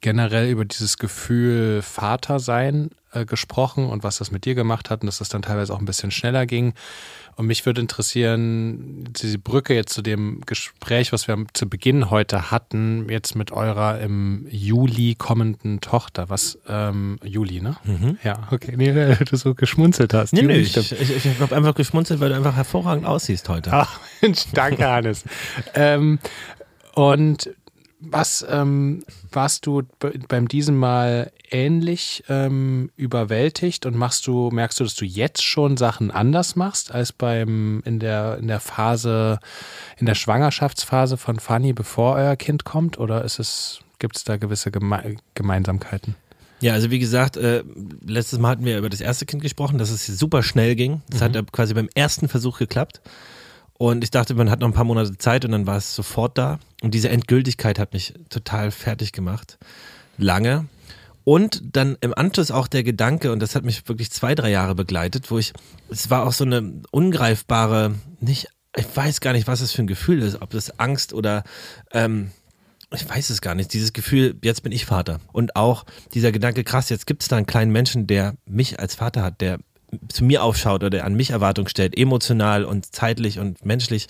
generell über dieses Gefühl Vatersein äh, gesprochen und was das mit dir gemacht hat und dass das dann teilweise auch ein bisschen schneller ging. Und mich würde interessieren, diese Brücke jetzt zu dem Gespräch, was wir zu Beginn heute hatten, jetzt mit eurer im Juli kommenden Tochter. Was, ähm, Juli, ne? Ja, okay. Nee, nee, du so geschmunzelt hast. Nee, Juli, nee, ich, ich, ich habe einfach geschmunzelt, weil du einfach hervorragend aussiehst heute. Ach, Mensch, danke, Hannes. ähm, und was ähm, warst du be- beim diesem Mal ähnlich ähm, überwältigt und machst du, merkst du, dass du jetzt schon Sachen anders machst als beim in der in der Phase, in der Schwangerschaftsphase von Fanny, bevor euer Kind kommt? Oder ist es, gibt es da gewisse Geme Gemeinsamkeiten? Ja, also wie gesagt, äh, letztes Mal hatten wir über das erste Kind gesprochen, dass es super schnell ging. Das hat ja quasi beim ersten Versuch geklappt. Und ich dachte, man hat noch ein paar Monate Zeit und dann war es sofort da. Und diese Endgültigkeit hat mich total fertig gemacht. Lange. Und dann im Anschluss auch der Gedanke, und das hat mich wirklich zwei, drei Jahre begleitet, wo ich, es war auch so eine ungreifbare, nicht, ich weiß gar nicht, was es für ein Gefühl ist, ob das Angst oder, ähm, ich weiß es gar nicht, dieses Gefühl, jetzt bin ich Vater. Und auch dieser Gedanke, krass, jetzt gibt es da einen kleinen Menschen, der mich als Vater hat, der zu mir aufschaut oder der an mich Erwartung stellt, emotional und zeitlich und menschlich.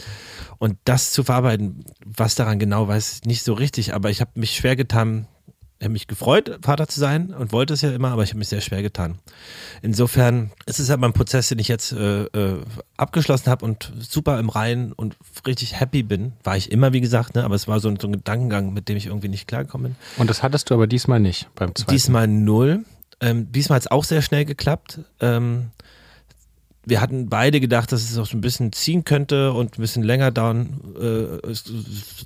Und das zu verarbeiten, was daran genau weiß, ich nicht so richtig, aber ich habe mich schwer getan, ich habe mich gefreut, Vater zu sein und wollte es ja immer, aber ich habe mich sehr schwer getan. Insofern ist es aber ein Prozess, den ich jetzt äh, äh, abgeschlossen habe und super im Reinen und richtig happy bin. War ich immer, wie gesagt, ne? aber es war so ein, so ein Gedankengang, mit dem ich irgendwie nicht klargekommen bin. Und das hattest du aber diesmal nicht beim zweiten. Diesmal null. Ähm, diesmal hat es auch sehr schnell geklappt. Ähm, wir hatten beide gedacht, dass es auch ein bisschen ziehen könnte und ein bisschen länger dauern äh,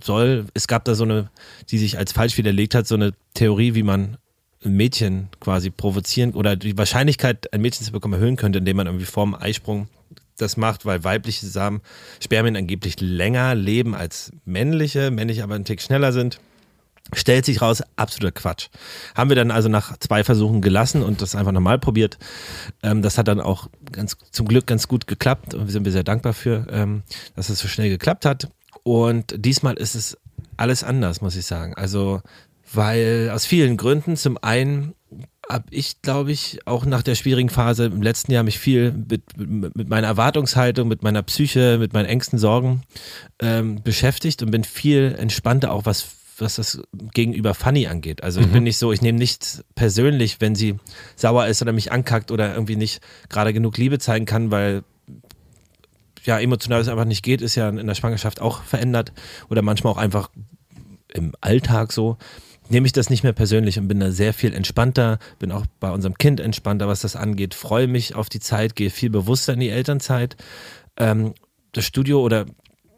soll. Es gab da so eine, die sich als falsch widerlegt hat, so eine Theorie, wie man ein Mädchen quasi provozieren oder die Wahrscheinlichkeit, ein Mädchen zu bekommen, erhöhen könnte, indem man irgendwie vorm Eisprung das macht, weil weibliche Samen, Spermien angeblich länger leben als männliche, männliche aber einen Tick schneller sind. Stellt sich raus, absoluter Quatsch. Haben wir dann also nach zwei Versuchen gelassen und das einfach nochmal probiert. Ähm, das hat dann auch ganz, zum Glück ganz gut geklappt und wir sind wir sehr dankbar für, ähm, dass es so schnell geklappt hat. Und diesmal ist es alles anders, muss ich sagen. Also, weil aus vielen Gründen. Zum einen habe ich, glaube ich, auch nach der schwierigen Phase im letzten Jahr mich viel mit, mit, mit meiner Erwartungshaltung, mit meiner Psyche, mit meinen Ängsten, Sorgen ähm, beschäftigt und bin viel entspannter, auch was was das gegenüber Fanny angeht. Also ich bin nicht so, ich nehme nichts persönlich, wenn sie sauer ist oder mich ankackt oder irgendwie nicht gerade genug Liebe zeigen kann, weil ja, emotional es einfach nicht geht, ist ja in der Schwangerschaft auch verändert oder manchmal auch einfach im Alltag so. Nehme ich das nicht mehr persönlich und bin da sehr viel entspannter, bin auch bei unserem Kind entspannter, was das angeht, freue mich auf die Zeit, gehe viel bewusster in die Elternzeit. Ähm, das Studio oder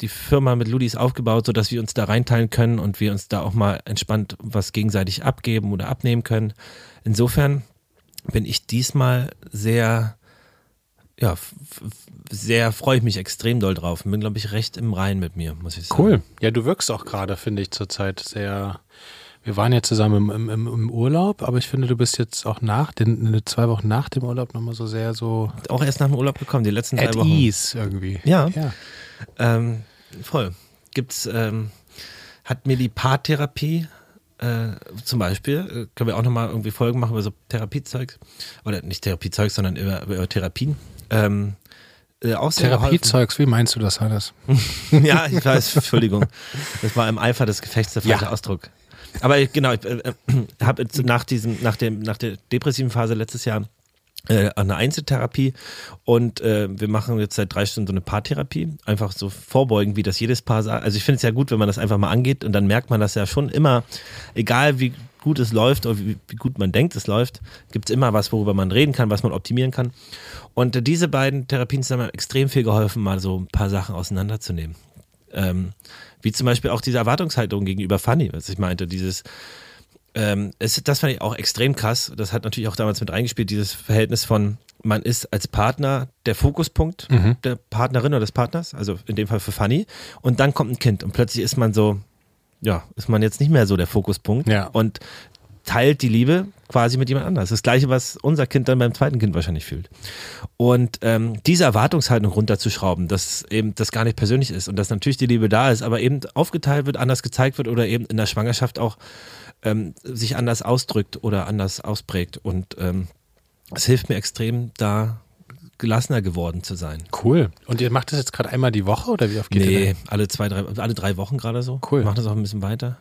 die Firma mit Ludis aufgebaut, sodass wir uns da reinteilen können und wir uns da auch mal entspannt was gegenseitig abgeben oder abnehmen können. Insofern bin ich diesmal sehr, ja, sehr freue ich mich extrem doll drauf. Bin, glaube ich, recht im Rein mit mir, muss ich sagen. Cool. Ja, du wirkst auch gerade, finde ich, zurzeit sehr. Wir waren ja zusammen im, im, im Urlaub, aber ich finde, du bist jetzt auch nach, den, zwei Wochen nach dem Urlaub nochmal so sehr so. Auch erst nach dem Urlaub gekommen, die letzten drei at Wochen. ease irgendwie. Ja. ja. Ähm, voll. Gibt's, ähm, hat mir die Paartherapie äh, zum Beispiel, äh, können wir auch nochmal irgendwie Folgen machen über so Therapiezeugs, oder nicht Therapiezeugs, sondern über, über Therapien. Ähm, äh, auch. Therapiezeugs, wie meinst du das, Hannes? ja, ich weiß, Entschuldigung. Das war im Eifer des Gefechts der falsche Ja. Ausdruck. Aber genau, ich äh, habe nach diesem, nach dem, nach der depressiven Phase letztes Jahr äh, eine Einzeltherapie und äh, wir machen jetzt seit drei Stunden so eine Paartherapie. Einfach so vorbeugen, wie das jedes Paar sagt. Also ich finde es ja gut, wenn man das einfach mal angeht und dann merkt man das ja schon immer, egal wie gut es läuft oder wie, wie gut man denkt, es läuft, gibt es immer was, worüber man reden kann, was man optimieren kann. Und äh, diese beiden Therapien haben mir extrem viel geholfen, mal so ein paar Sachen auseinanderzunehmen. Ähm, wie zum Beispiel auch diese Erwartungshaltung gegenüber Fanny, was ich meinte, dieses ähm, es, das fand ich auch extrem krass. Das hat natürlich auch damals mit reingespielt, dieses Verhältnis von, man ist als Partner der Fokuspunkt der Partnerin oder des Partners, also in dem Fall für Fanny. Und dann kommt ein Kind und plötzlich ist man so, ja, ist man jetzt nicht mehr so der Fokuspunkt Ja. und teilt die Liebe quasi mit jemand anders. Das gleiche, was unser Kind dann beim zweiten Kind wahrscheinlich fühlt. Und ähm, diese Erwartungshaltung runterzuschrauben, dass eben das gar nicht persönlich ist und dass natürlich die Liebe da ist, aber eben aufgeteilt wird, anders gezeigt wird oder eben in der Schwangerschaft auch ähm, sich anders ausdrückt oder anders ausprägt. Und ähm, es hilft mir extrem, da gelassener geworden zu sein. Cool. Und ihr macht das jetzt gerade einmal die Woche oder wie oft geht ihr Nee, alle zwei, drei, alle drei Wochen gerade so. Cool. Machen das auch ein bisschen weiter.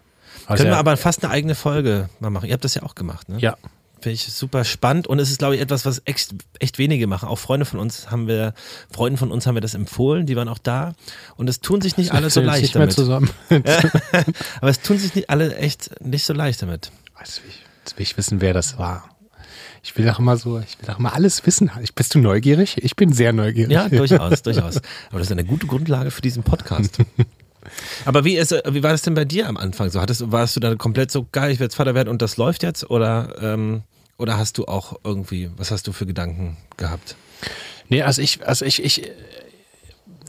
Also Können ja- wir aber fast eine eigene Folge mal machen. Ihr habt das ja auch gemacht, ne? Ja. Finde ich super spannend und es ist, glaube ich, etwas, was echt, echt wenige machen. Auch Freunde von uns haben wir, Freunden von uns haben wir das empfohlen, die waren auch da. Und es tun sich nicht alle so leicht nicht mehr damit. zusammen. Aber es tun sich nicht alle echt nicht so leicht damit. Jetzt will, ich, jetzt will ich wissen, wer das war. Ich will doch immer so, ich will doch immer alles wissen. Ich, bist du neugierig? Ich bin sehr neugierig. Ja, durchaus, durchaus. Aber das ist eine gute Grundlage für diesen Podcast. Aber wie, ist, wie war das denn bei dir am Anfang? So, hattest, warst du dann komplett so geil, ich werde jetzt Vater werden und das läuft jetzt? Oder, ähm, oder hast du auch irgendwie, was hast du für Gedanken gehabt? Nee, also ich, also ich, ich,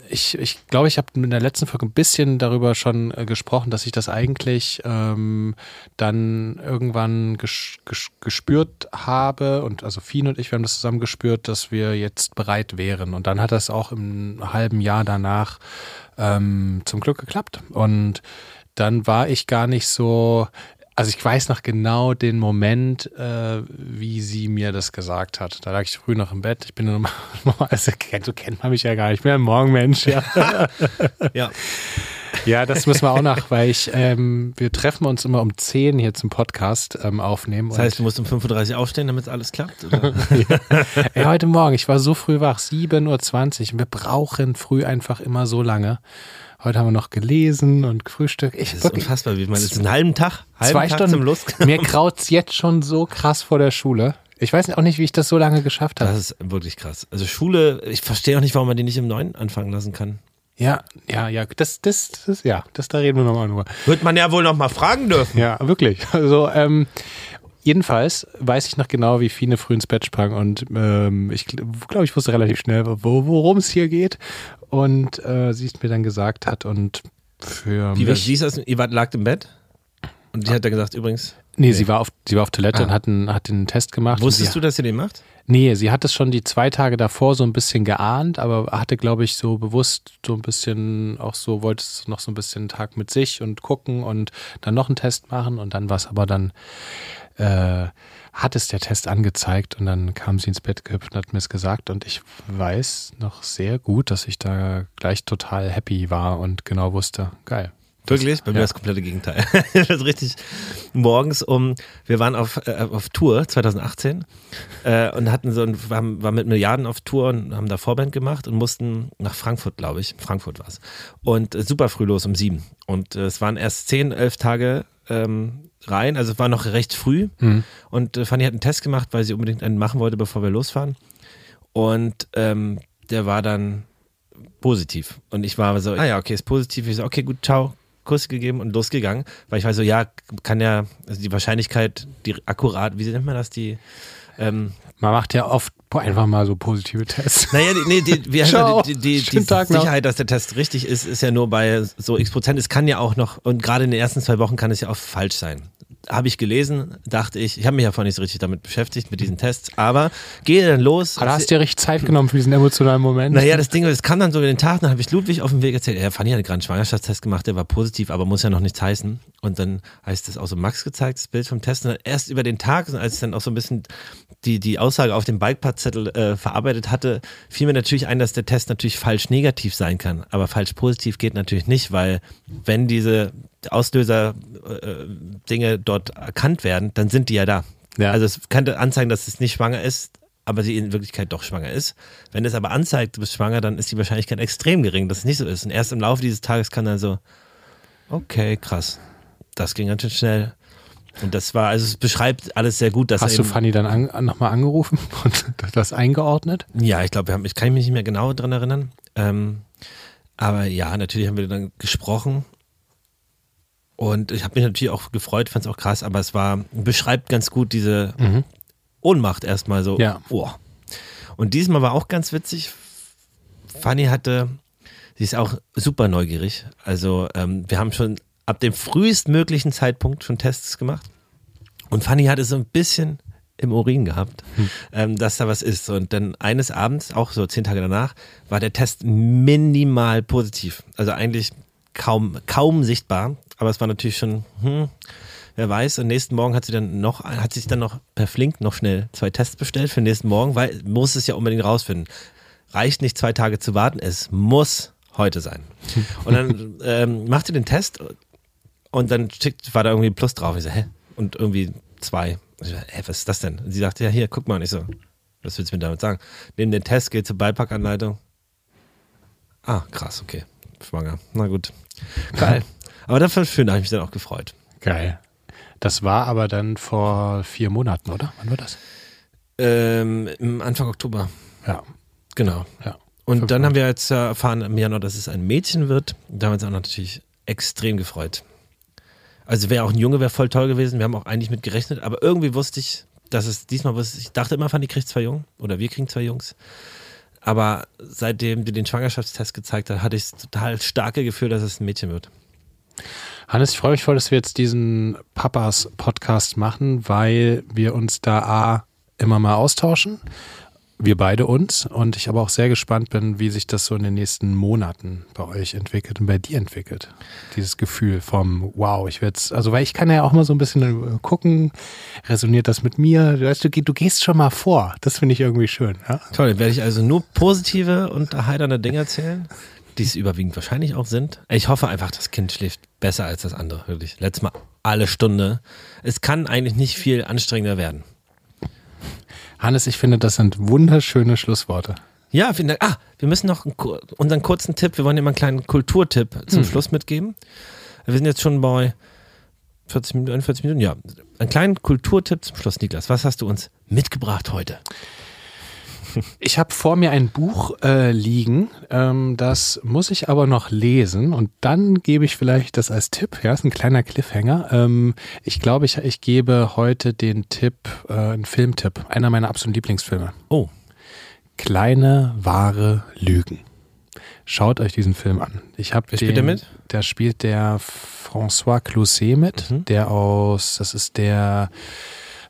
ich, ich glaube, ich habe in der letzten Folge ein bisschen darüber schon äh, gesprochen, dass ich das eigentlich ähm, dann irgendwann ges, ges, gespürt habe und also Fien und ich, wir haben das zusammen gespürt, dass wir jetzt bereit wären. Und dann hat das auch im halben Jahr danach ähm, zum Glück geklappt. Und dann war ich gar nicht so, also ich weiß noch genau den Moment, äh, wie sie mir das gesagt hat. Da lag ich früh noch im Bett. Ich bin normal, also kennt, so kennt man mich ja gar nicht. Ich bin ein Morgenmensch, ja. Ja. ja, das müssen wir auch noch, weil ich, ähm, wir treffen uns immer um 10 hier zum Podcast ähm, aufnehmen. Das heißt, du musst um 5.30 Uhr aufstehen, damit alles klappt? Oder? Ey, heute Morgen, ich war so früh wach, 7.20 Uhr. Wir brauchen früh einfach immer so lange. Heute haben wir noch gelesen und gefrühstückt. Ich Das ist wirklich, unfassbar, wie man jetzt einen halben Tag, halben zwei Tag Stunden. zum Lust. Mir kraut's jetzt schon so krass vor der Schule. Ich weiß auch nicht, wie ich das so lange geschafft habe. Das ist wirklich krass. Also Schule, ich verstehe auch nicht, warum man die nicht im Neuen anfangen lassen kann. Ja, ja, ja, das, das, das, ja, das, da reden wir nochmal nur. Wird man ja wohl noch mal fragen dürfen. Ja, wirklich. Also, ähm, jedenfalls weiß ich noch genau, wie Fine früh ins Bett sprang und ähm, ich glaube, ich wusste relativ schnell, wo, worum es hier geht und äh, sie es mir dann gesagt hat und für Wie mich... sie ist aus, ihr wart, lagt im Bett und die hat dann gesagt, übrigens, Nee, sie war auf, sie war auf Toilette Ah. und hat, einen, hat den Test gemacht. wusstest sie, du, dass ihr den macht? Nee, sie hat es schon die zwei Tage davor so ein bisschen geahnt, aber hatte, glaube ich, so bewusst so ein bisschen auch so, wollte es noch so ein bisschen einen Tag mit sich und gucken und dann noch einen Test machen und dann war es aber dann, äh, hat es der Test angezeigt und dann kam sie ins Bett gehüpft und hat mir es gesagt und ich weiß noch sehr gut, dass ich da gleich total happy war und genau wusste, geil. Wirklich? Bei mir Ja. das komplette Gegenteil. das ist richtig morgens um, wir waren auf, äh, auf Tour 2018 äh, und hatten so ein, waren, waren mit Milliarden auf Tour und haben da Vorband gemacht und mussten nach Frankfurt, glaube ich. Frankfurt war es. Und äh, super früh los um sieben. Und äh, es waren erst zehn, elf Tage ähm, rein, also es war noch recht früh. Mhm. Und äh, Fanny hat einen Test gemacht, weil sie unbedingt einen machen wollte, bevor wir losfahren. Und ähm, der war dann positiv. Und ich war so, ah ja, okay, ist positiv. Ich so, okay, gut, ciao. Kuss gegeben und losgegangen, weil ich war so, ja, kann ja, also die Wahrscheinlichkeit, die akkurat, wie nennt man das, die, ähm, Man macht ja oft einfach mal so positive Tests. naja, die, nee, die, heißt Ciao. die, die, die noch. Sicherheit, dass der Test richtig ist, ist ja nur bei so x Prozent. Es kann ja auch noch, und gerade in den ersten zwei Wochen kann es ja auch falsch sein. Habe ich gelesen, dachte ich, ich habe mich ja vorhin nicht so richtig damit beschäftigt, mit diesen Tests, aber gehe dann los. Aber da hast du dir richtig Zeit genommen für diesen emotionalen Moment. Naja, das Ding, das kam dann so in den Tag, dann habe ich Ludwig auf dem Weg erzählt, ja, Fanny hat gerade einen Schwangerschaftstest gemacht, der war positiv, aber muss ja noch nichts heißen. Und dann heißt das auch so Max gezeigt, das Bild vom Test. Und dann erst über den Tag, als ich dann auch so ein bisschen die, die Aussage auf dem Bikepadzettel äh, verarbeitet hatte, fiel mir natürlich ein, dass der Test natürlich falsch negativ sein kann. Aber falsch positiv geht natürlich nicht, weil wenn diese Auslöser-Dinge dort erkannt werden, dann sind die ja da. Ja. Also es könnte anzeigen, dass es nicht schwanger ist, aber sie in Wirklichkeit doch schwanger ist. Wenn es aber anzeigt, du bist schwanger, dann ist die Wahrscheinlichkeit extrem gering, dass es nicht so ist. Und erst im Laufe dieses Tages kann dann so, okay, krass, das ging ganz schön schnell. Und das war, also es beschreibt alles sehr gut, dass Hast du Fanny dann an, nochmal angerufen und das eingeordnet? Ja, ich glaube, wir haben, ich kann mich nicht mehr genau dran erinnern. Ähm, aber ja, natürlich haben wir dann gesprochen. Und ich habe mich natürlich auch gefreut, fand es auch krass, aber es war, beschreibt ganz gut diese Ohnmacht erstmal so. Ja. Boah. Und diesmal war auch ganz witzig. Fanny hatte, sie ist auch super neugierig. Also ähm, wir haben schon ab dem frühestmöglichen Zeitpunkt schon Tests gemacht. Und Fanny hatte so ein bisschen im Urin gehabt, ähm, dass da was ist. Und dann eines Abends, auch so zehn Tage danach, war der Test minimal positiv. Also eigentlich kaum, kaum sichtbar. Aber es war natürlich schon, hm, wer weiß. Und nächsten Morgen hat sie dann noch, hat sich dann noch per Flink noch schnell zwei Tests bestellt für den nächsten Morgen, weil muss es ja unbedingt rausfinden. Reicht nicht zwei Tage zu warten, es muss heute sein. Und dann ähm, macht sie den Test und dann schickt, war da irgendwie ein Plus drauf. Ich so, hä? Und irgendwie zwei. Ich so, hä, was ist das denn? Und sie sagte, ja, hier, guck mal. Und ich so, was willst du mir damit sagen? Neben den Test geht zur Beipackanleitung. Ah, krass, okay. Schwanger. Na gut. Geil. Aber dafür schön, da habe ich mich dann auch gefreut. Geil. Das war aber dann vor vier Monaten, oder? Wann war das? Ähm, im Anfang Oktober. Ja, Genau. ja. Und dann haben wir jetzt erfahren im Januar, dass es ein Mädchen wird. Da haben wir uns auch natürlich extrem gefreut. Also wäre auch ein Junge, wäre voll toll gewesen. Wir haben auch eigentlich mit gerechnet, aber irgendwie wusste ich, dass es diesmal wusste ich, dachte immer, Fanny kriegt zwei Jungen oder wir kriegen zwei Jungs. Aber seitdem die den Schwangerschaftstest gezeigt hat, hatte ich das total starke Gefühl, dass es ein Mädchen wird. Hannes, ich freue mich voll, dass wir jetzt diesen Papas-Podcast machen, weil wir uns da A, immer mal austauschen. Wir beide uns. Und ich aber auch sehr gespannt bin, wie sich das so in den nächsten Monaten bei euch entwickelt und bei dir entwickelt. Dieses Gefühl vom Wow, ich werde also weil ich kann ja auch mal so ein bisschen gucken, resoniert das mit mir? Du, weißt, du, du gehst schon mal vor. Das finde ich irgendwie schön. Ja? Toll, werde ich also nur positive und erheiternde Dinge erzählen, die es überwiegend wahrscheinlich auch sind. Ich hoffe einfach, das Kind schläft besser als das andere, wirklich. Letztes Mal alle Stunde. Es kann eigentlich nicht viel anstrengender werden. Hannes, ich finde, das sind wunderschöne Schlussworte. Ja, vielen Dank. Ah, wir müssen noch einen, unseren kurzen Tipp, wir wollen dir mal einen kleinen Kulturtipp zum Schluss mitgeben. Wir sind jetzt schon bei 40 Minuten, 41 Minuten, ja. Ein kleinen Kulturtipp zum Schluss, Niklas. Was hast du uns mitgebracht heute? Ich habe vor mir ein Buch äh, liegen, ähm, das muss ich aber noch lesen und dann gebe ich vielleicht das als Tipp. Ja, ist ein kleiner Cliffhanger. Ähm, ich glaube, ich, ich gebe heute den Tipp, äh, einen Filmtipp, einer meiner absoluten Lieblingsfilme. Oh. Kleine, wahre Lügen. Schaut euch diesen Film an. Ich habe Wer spielt der mit? Da spielt der François Closet mit, Mhm. der aus, das ist der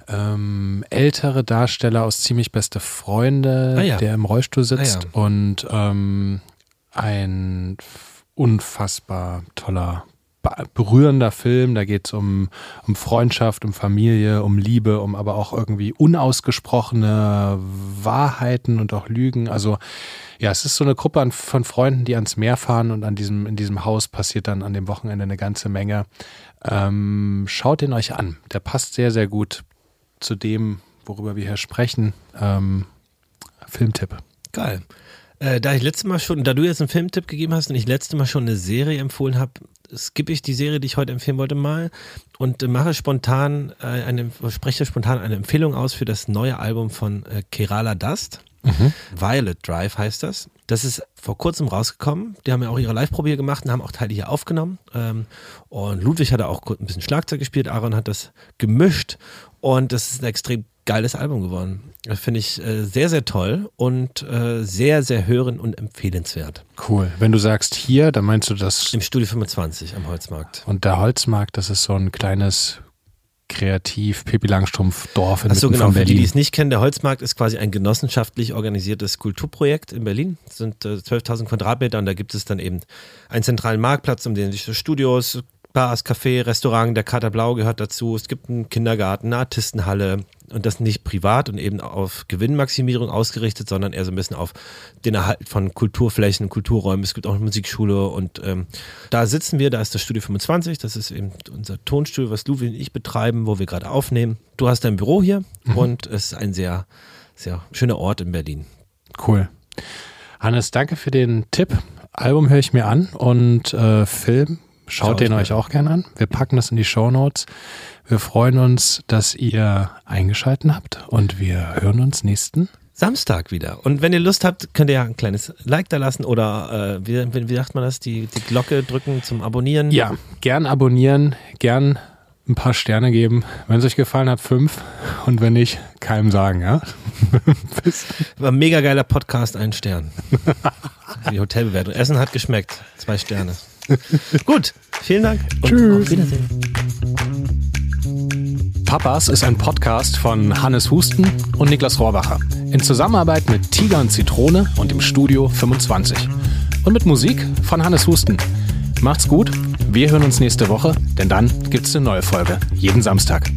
ähm, ältere Darsteller aus Ziemlich Beste Freunde, Ah ja. der im Rollstuhl sitzt Ah ja. und ähm, ein unfassbar toller, be- berührender Film. Da geht es um, um Freundschaft, um Familie, um Liebe, um aber auch irgendwie unausgesprochene Wahrheiten und auch Lügen. Also ja, es ist so eine Gruppe an, von Freunden, die ans Meer fahren und an diesem, in diesem Haus passiert dann an dem Wochenende eine ganze Menge. Ähm, schaut ihn euch an. Der passt sehr, sehr gut zu dem, worüber wir hier sprechen. Ähm, Filmtipp. Geil. Äh, da ich letztes Mal schon, da du jetzt einen Filmtipp gegeben hast und ich letztes Mal schon eine Serie empfohlen habe, skippe ich die Serie, die ich heute empfehlen wollte, mal und äh, mache spontan äh, eine, spreche spontan eine Empfehlung aus für das neue Album von äh, Kerala Dust. Violet Drive heißt das. Das ist vor kurzem rausgekommen. Die haben ja auch ihre Live-Probe hier gemacht und haben auch Teile hier aufgenommen. Ähm, und Ludwig hat da auch ein bisschen Schlagzeug gespielt. Aaron hat das gemischt. Und das ist ein extrem geiles Album geworden. Das finde ich äh, sehr, sehr toll und äh, sehr, sehr hören und empfehlenswert. Cool. Wenn du sagst hier, dann meinst du das. Im Studio 25 am Holzmarkt. Und der Holzmarkt, das ist so ein kleines kreativ Pippi Langstrumpf Dorf in Achso, Mitten genau. von Für die, Berlin. die es nicht kennen, der Holzmarkt ist quasi ein genossenschaftlich organisiertes Kulturprojekt in Berlin. Es sind äh, 12.000 Quadratmeter und da gibt es dann eben einen zentralen Marktplatz, um den sich so Studios, Bars, Café, Restaurant, der Kater Blau gehört dazu. Es gibt einen Kindergarten, eine Artistenhalle und das nicht privat und eben auf Gewinnmaximierung ausgerichtet, sondern eher so ein bisschen auf den Erhalt von Kulturflächen, Kulturräumen. Es gibt auch eine Musikschule und ähm, da sitzen wir, da ist das Studio 25, das ist eben unser Tonstudio, was Ludwig und ich betreiben, wo wir gerade aufnehmen. Du hast dein Büro hier und es ist ein sehr, sehr schöner Ort in Berlin. Cool. Hannes, danke für den Tipp. Album höre ich mir an und äh, Film, schaut den euch auch gerne an. Wir packen das in die Show Notes. Wir freuen uns, dass ihr eingeschalten habt und wir hören uns nächsten. Samstag wieder. Und wenn ihr Lust habt, könnt ihr ja ein kleines Like da lassen oder äh, wie, wie, sagt man das, die, die Glocke drücken zum Abonnieren. Ja, gern abonnieren, gern ein paar Sterne geben. Wenn es euch gefallen hat, fünf. Und wenn nicht, keinem sagen, ja? War ein mega geiler Podcast, ein Stern. Die Hotelbewertung. Essen hat geschmeckt. Zwei Sterne. Gut, vielen Dank. Und Tschüss. Auf Wiedersehen. Papas ist ein Podcast von Hannes Husten und Niklas Rohrbacher. In Zusammenarbeit mit Tiger und Zitrone und dem Studio 25. Und mit Musik von Hannes Husten. Macht's gut, wir hören uns nächste Woche, denn dann gibt's eine neue Folge. Jeden Samstag.